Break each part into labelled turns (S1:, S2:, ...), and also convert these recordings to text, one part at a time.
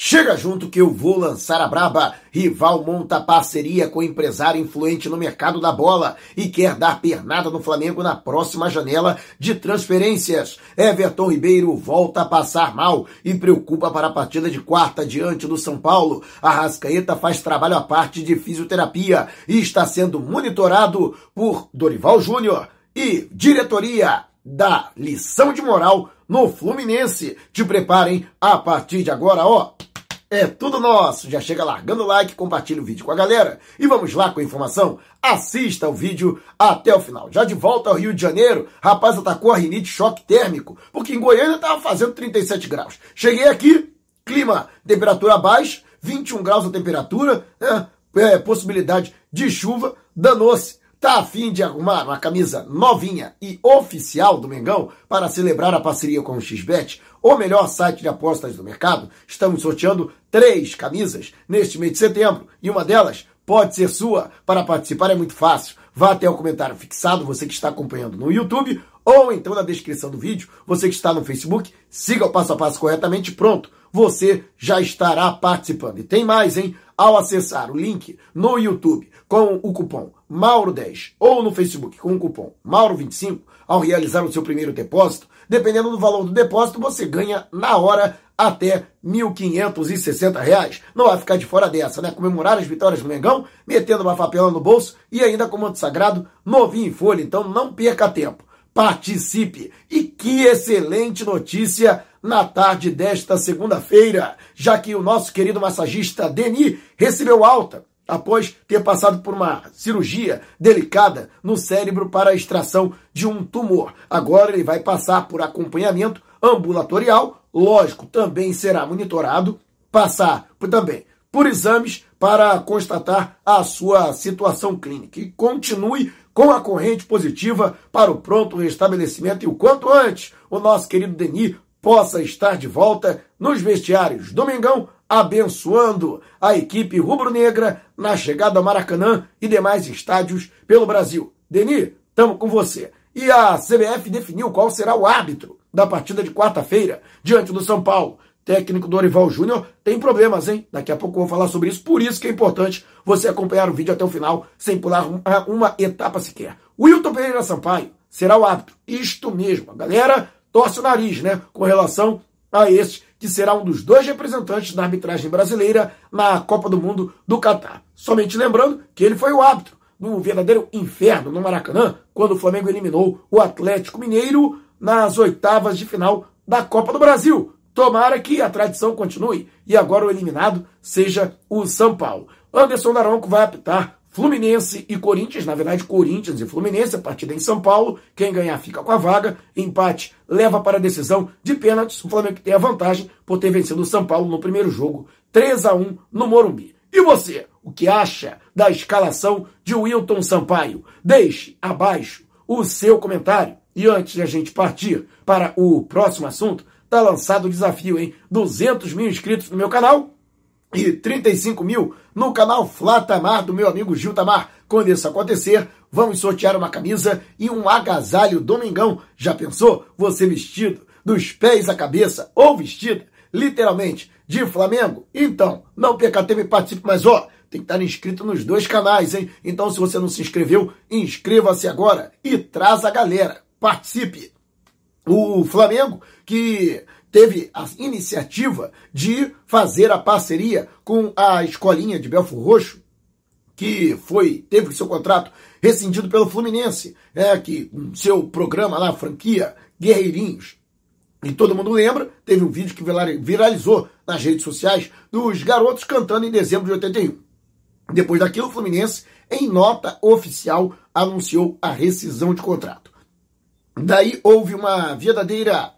S1: Chega junto que eu vou lançar a braba. Rival monta parceria com empresário influente no mercado da bola e quer dar pernada no Flamengo na próxima janela de transferências. Everton Ribeiro volta a passar mal e preocupa para a partida de quarta diante do São Paulo. A Rascaeta faz trabalho à parte de fisioterapia e está sendo monitorado por Dorival Júnior e diretoria da lição de moral no Fluminense. Te preparem a partir de agora, ó. É tudo nosso. Já chega largando o like, compartilha o vídeo com a galera. E vamos lá com a informação? Assista o vídeo até o final. Já de volta ao Rio de Janeiro, rapaz atacou a rinite choque térmico, porque em Goiânia estava fazendo 37 graus. Cheguei aqui, clima, temperatura baixa, 21 graus a temperatura, né? é, possibilidade de chuva, danou-se. Tá afim de arrumar uma camisa novinha e oficial do Mengão para celebrar a parceria com o XBET, o melhor site de apostas do mercado? Estamos sorteando três camisas neste mês de setembro e uma delas pode ser sua. Para participar é muito fácil. Vá até o comentário fixado, você que está acompanhando no YouTube, ou então na descrição do vídeo, você que está no Facebook, siga o passo a passo corretamente, pronto, você já estará participando. E tem mais, hein? Ao acessar o link no YouTube com o cupom Mauro10 ou no Facebook com o cupom Mauro25, ao realizar o seu primeiro depósito, dependendo do valor do depósito, você ganha na hora até R$ 1.560. Não vai ficar de fora dessa, né? Comemorar as vitórias do Mengão, metendo uma papelão no bolso e ainda com manto sagrado novinho em folha. Então não perca tempo. Participe! E que excelente notícia na tarde desta segunda-feira, já que o nosso querido massagista Denis recebeu alta após ter passado por uma cirurgia delicada no cérebro para a extração de um tumor. Agora ele vai passar por acompanhamento ambulatorial, lógico, também será monitorado, passar também por exames para constatar a sua situação clínica. E continue com a corrente positiva para o pronto restabelecimento. E o quanto antes o nosso querido Denis possa estar de volta nos vestiários. Domingão, abençoando a equipe rubro-negra na chegada ao Maracanã e demais estádios pelo Brasil. Denis, estamos com você. E a CBF definiu qual será o árbitro da partida de quarta-feira diante do São Paulo. Técnico Dorival Júnior tem problemas, hein? Daqui a pouco eu vou falar sobre isso. Por isso que é importante você acompanhar o vídeo até o final, sem pular uma etapa sequer. Wilton Pereira Sampaio será o árbitro. Isto mesmo. A galera torce o nariz, né? Com relação a este, que será um dos dois representantes da arbitragem brasileira na Copa do Mundo do Catar. Somente lembrando que ele foi o árbitro do verdadeiro inferno no Maracanã, quando o Flamengo eliminou o Atlético Mineiro nas oitavas de final da Copa do Brasil. Tomara que a tradição continue e agora o eliminado seja o São Paulo. Anderson Daronco vai apitar Fluminense e Corinthians, na verdade, Corinthians e Fluminense, a partida em São Paulo. Quem ganhar fica com a vaga. Empate leva para a decisão de pênaltis. O Flamengo tem a vantagem por ter vencido o São Paulo no primeiro jogo, 3 a 1 no Morumbi. E você, o que acha da escalação de Wilton Sampaio? Deixe abaixo o seu comentário. E antes de a gente partir para o próximo assunto, tá lançado o desafio, hein? 200 mil inscritos no meu canal e 35 mil no canal Flatamar do meu amigo Gil Tamar. Quando isso acontecer, vamos sortear uma camisa e um agasalho domingão. Já pensou? Você vestido dos pés à cabeça ou vestida, literalmente, de Flamengo? Então, não perca tempo e participe, mas ó, tem que estar inscrito nos dois canais, hein? Então, se você não se inscreveu, inscreva-se agora e traz a galera. Participe! O Flamengo, que teve a iniciativa de fazer a parceria com a escolinha de Belfort Roxo, que foi teve seu contrato rescindido pelo Fluminense, é que seu programa lá, franquia Guerreirinhos. E todo mundo lembra, teve um vídeo que viralizou nas redes sociais dos garotos cantando em dezembro de 81. Depois daquilo, o Fluminense, em nota oficial, anunciou a rescisão de contrato. Daí houve uma verdadeira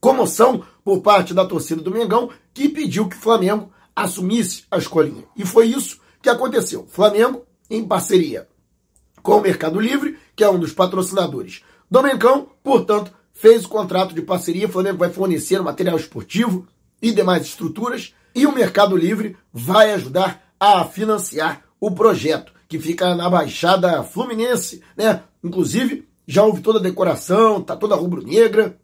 S1: comoção por parte da torcida do Mengão, que pediu que o Flamengo assumisse a escolinha. E foi isso que aconteceu. Flamengo, em parceria com o Mercado Livre, que é um dos patrocinadores do Mengão, portanto, fez o contrato de parceria. O Flamengo vai fornecer material esportivo e demais estruturas, e o Mercado Livre vai ajudar a financiar o projeto, que fica na Baixada Fluminense, né? Inclusive, já houve toda a decoração, tá toda rubro-negra,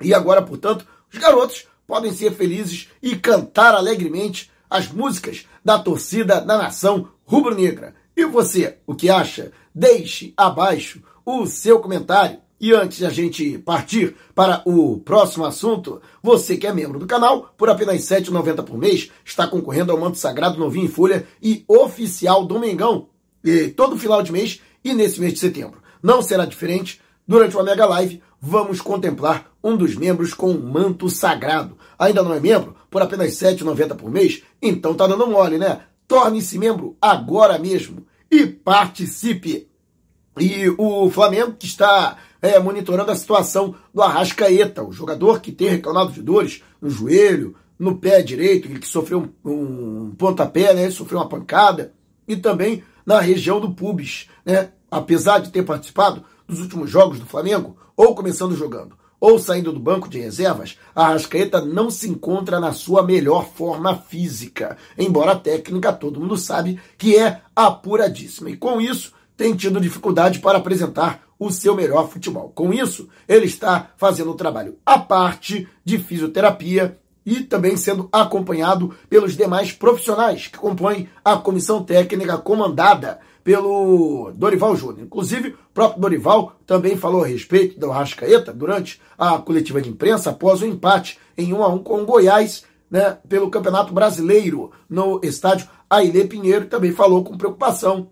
S1: e agora, portanto, os garotos podem ser felizes e cantar alegremente as músicas da torcida da nação rubro-negra. E você, o que acha? Deixe abaixo o seu comentário. E antes de a gente partir para o próximo assunto, você que é membro do canal, por apenas R$ 7,90 por mês, está concorrendo ao manto sagrado novinho em folha e oficial Domingão. E todo final de mês e nesse mês de setembro. Não será diferente. Durante uma mega live, vamos contemplar um dos membros com um manto sagrado. Ainda não é membro? Por apenas R$ 7,90 por mês? Então tá dando mole, né? Torne-se membro agora mesmo e participe. E o Flamengo que está é, monitorando a situação do Arrascaeta, o jogador que tem reclamado de dores no joelho, no pé direito, que sofreu um, um pontapé, né? Sofreu uma pancada, e também na região do pubis, né? Apesar de ter participado dos últimos jogos do Flamengo, ou começando jogando, ou saindo do banco de reservas, a Arrascaeta não se encontra na sua melhor forma física, embora a técnica todo mundo sabe que é apuradíssima. E com isso, tem tido dificuldade para apresentar o seu melhor futebol. Com isso, ele está fazendo um trabalho à parte de fisioterapia e também sendo acompanhado pelos demais profissionais que compõem a comissão técnica comandada pelo Dorival Júnior. Inclusive, o próprio Dorival também falou a respeito do Rascaeta durante a coletiva de imprensa após o empate em 1 a 1 com o Goiás, né, pelo Campeonato Brasileiro no estádio Ailê Pinheiro, também falou com preocupação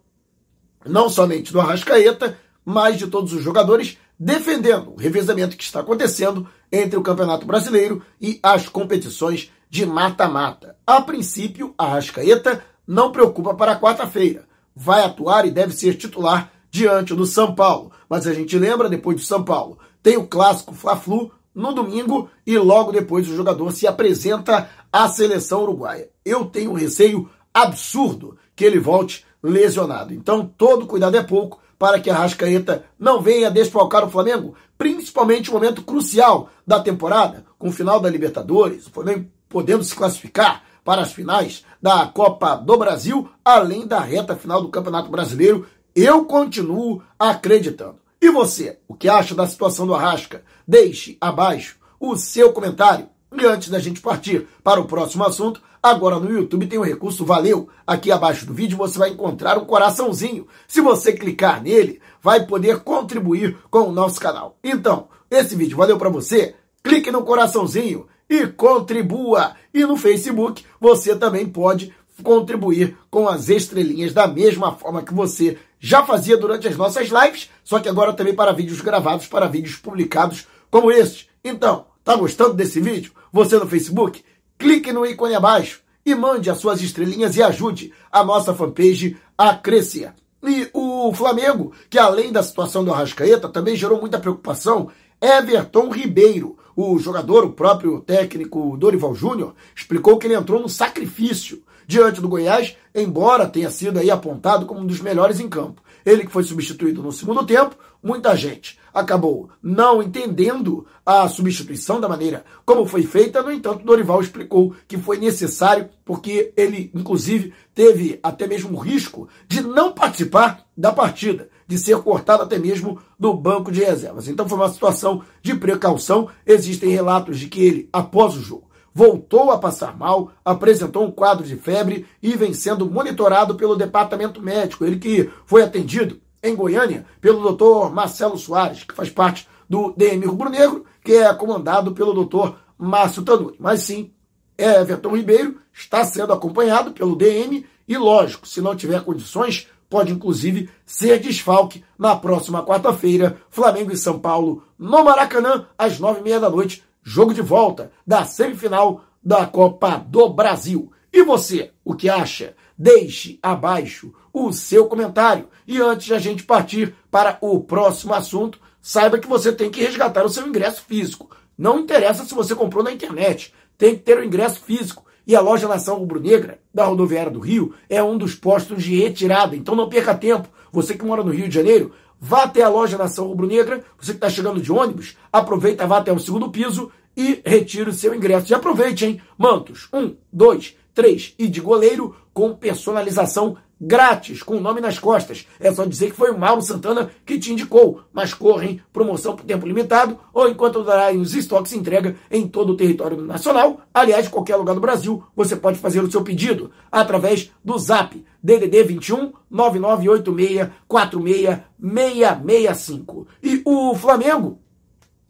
S1: não somente do Arrascaeta, mas de todos os jogadores, defendendo o revezamento que está acontecendo entre o Campeonato Brasileiro e as competições de mata-mata. A princípio, a Arrascaeta não preocupa para quarta-feira. Vai atuar e deve ser titular diante do São Paulo. Mas a gente lembra, depois do São Paulo, tem o clássico Fla-Flu no domingo e logo depois o jogador se apresenta à seleção uruguaia. Eu tenho um receio absurdo que ele volte lesionado. Então, todo cuidado é pouco para que a Rascaeta não venha desfalcar o Flamengo, principalmente no momento crucial da temporada, com o final da Libertadores, o Flamengo podendo se classificar para as finais da Copa do Brasil, além da reta final do Campeonato Brasileiro. Eu continuo acreditando. E você, o que acha da situação do Arrasca? Deixe abaixo o seu comentário. E antes da gente partir para o próximo assunto, Agora no YouTube tem um recurso Valeu. Aqui abaixo do vídeo você vai encontrar um coraçãozinho. Se você clicar nele, vai poder contribuir com o nosso canal. Então, esse vídeo valeu para você? Clique no coraçãozinho e contribua. E no Facebook você também pode contribuir com as estrelinhas da mesma forma que você já fazia durante as nossas lives, só que agora também para vídeos gravados, para vídeos publicados como este. Então, tá gostando desse vídeo? Você no Facebook? clique no ícone abaixo e mande as suas estrelinhas e ajude a nossa fanpage a crescer. E o Flamengo, que além da situação do Arrascaeta, também gerou muita preocupação, Everton Ribeiro, o jogador, o próprio técnico Dorival Júnior, explicou que ele entrou no sacrifício diante do Goiás, embora tenha sido aí apontado como um dos melhores em campo. Ele que foi substituído no segundo tempo, muita gente acabou não entendendo a substituição da maneira como foi feita. No entanto, Dorival explicou que foi necessário porque ele, inclusive, teve até mesmo o risco de não participar da partida, de ser cortado até mesmo do banco de reservas. Então foi uma situação de precaução. Existem relatos de que ele, após o jogo, voltou a passar mal, apresentou um quadro de febre e vem sendo monitorado pelo departamento médico. Ele que foi atendido em Goiânia pelo doutor Marcelo Soares, que faz parte do DM Rubro Negro, que é comandado pelo doutor Márcio Tanuri. Mas sim, Everton Ribeiro está sendo acompanhado pelo DM e, lógico, se não tiver condições, pode inclusive ser desfalque na próxima quarta-feira, Flamengo e São Paulo, no Maracanã, às nove e meia da noite, jogo de volta da semifinal da Copa do Brasil. E você, o que acha? Deixe abaixo o seu comentário. E antes de a gente partir para o próximo assunto, saiba que você tem que resgatar o seu ingresso físico. Não interessa se você comprou na internet, tem que ter o ingresso físico. E a loja Nação Rubro-Negra, da Rodoviária do Rio, é um dos postos de retirada. Então não perca tempo. Você que mora no Rio de Janeiro, vá até a loja Nação Rubro-Negra. Você que está chegando de ônibus, aproveita, vá até o segundo piso e retire o seu ingresso. E aproveite, hein? Mantos, um, dois, três e de goleiro com personalização grátis, com o nome nas costas. É só dizer que foi o Mauro Santana que te indicou, mas correm promoção por tempo limitado ou enquanto durarem os estoques entrega em todo o território nacional. Aliás, qualquer lugar do Brasil, você pode fazer o seu pedido através do Zap DDD 21 9986 46665. E o Flamengo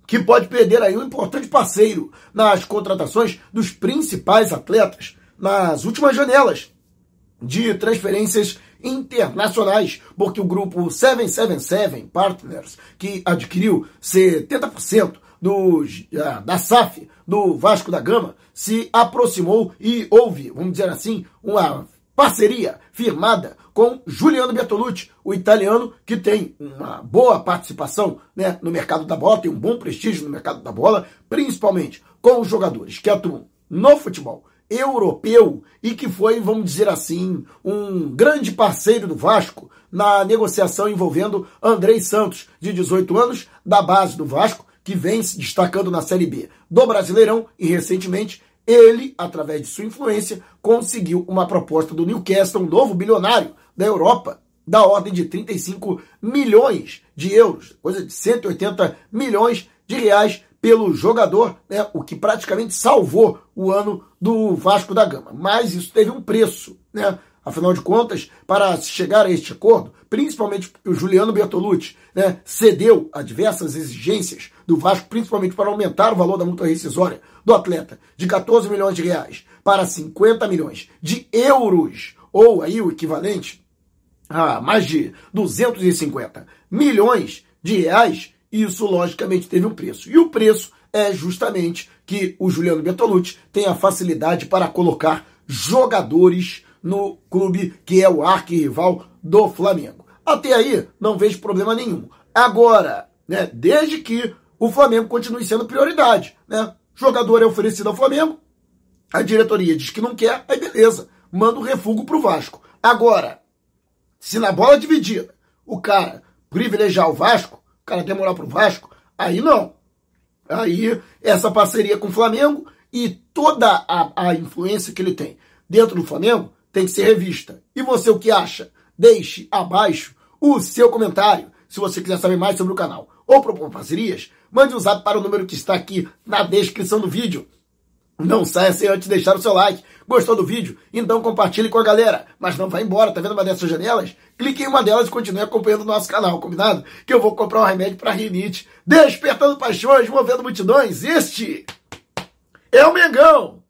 S1: que pode perder aí um importante parceiro nas contratações dos principais atletas nas últimas janelas de transferências internacionais, porque o grupo 777 Partners, que adquiriu 70% dos, ah, da SAF do Vasco da Gama, se aproximou e houve, vamos dizer assim, uma parceria firmada com Juliano Bertolucci, o italiano que tem uma boa participação né, no mercado da bola, tem um bom prestígio no mercado da bola, principalmente com os jogadores que atuam no futebol europeu e que foi, vamos dizer assim, um grande parceiro do Vasco na negociação envolvendo Andrei Santos, de 18 anos, da base do Vasco, que vem se destacando na Série B do Brasileirão e recentemente ele, através de sua influência, conseguiu uma proposta do Newcastle, um novo bilionário da Europa, da ordem de 35 milhões de euros, coisa de 180 milhões de reais pelo jogador, né, o que praticamente salvou o ano do Vasco da Gama. Mas isso teve um preço, né? Afinal de contas, para chegar a este acordo, principalmente o Juliano Bertolucci né, cedeu a diversas exigências do Vasco, principalmente para aumentar o valor da multa rescisória do atleta de 14 milhões de reais para 50 milhões de euros, ou aí o equivalente a mais de 250 milhões de reais, isso logicamente teve um preço. E o preço é justamente que o Juliano Bertolucci tem a facilidade para colocar jogadores no clube que é o arquirrival do Flamengo. Até aí, não vejo problema nenhum. Agora, né, desde que o Flamengo continue sendo prioridade, né? Jogador é oferecido ao Flamengo, a diretoria diz que não quer, aí beleza, manda o um refúgio pro Vasco. Agora, se na bola dividida o cara privilegiar o Vasco, cara quer morar pro Vasco, aí não. Aí essa parceria com o Flamengo e toda a, a influência que ele tem dentro do Flamengo tem que ser revista. E você o que acha? Deixe abaixo o seu comentário. Se você quiser saber mais sobre o canal ou propor parcerias, mande um zap para o número que está aqui na descrição do vídeo. Não saia sem antes deixar o seu like. Gostou do vídeo? Então compartilhe com a galera. Mas não vá embora, tá vendo uma dessas janelas? Clique em uma delas e continue acompanhando o nosso canal, combinado? Que eu vou comprar um remédio para rinite. Despertando paixões, movendo multidões. Este é o Mengão!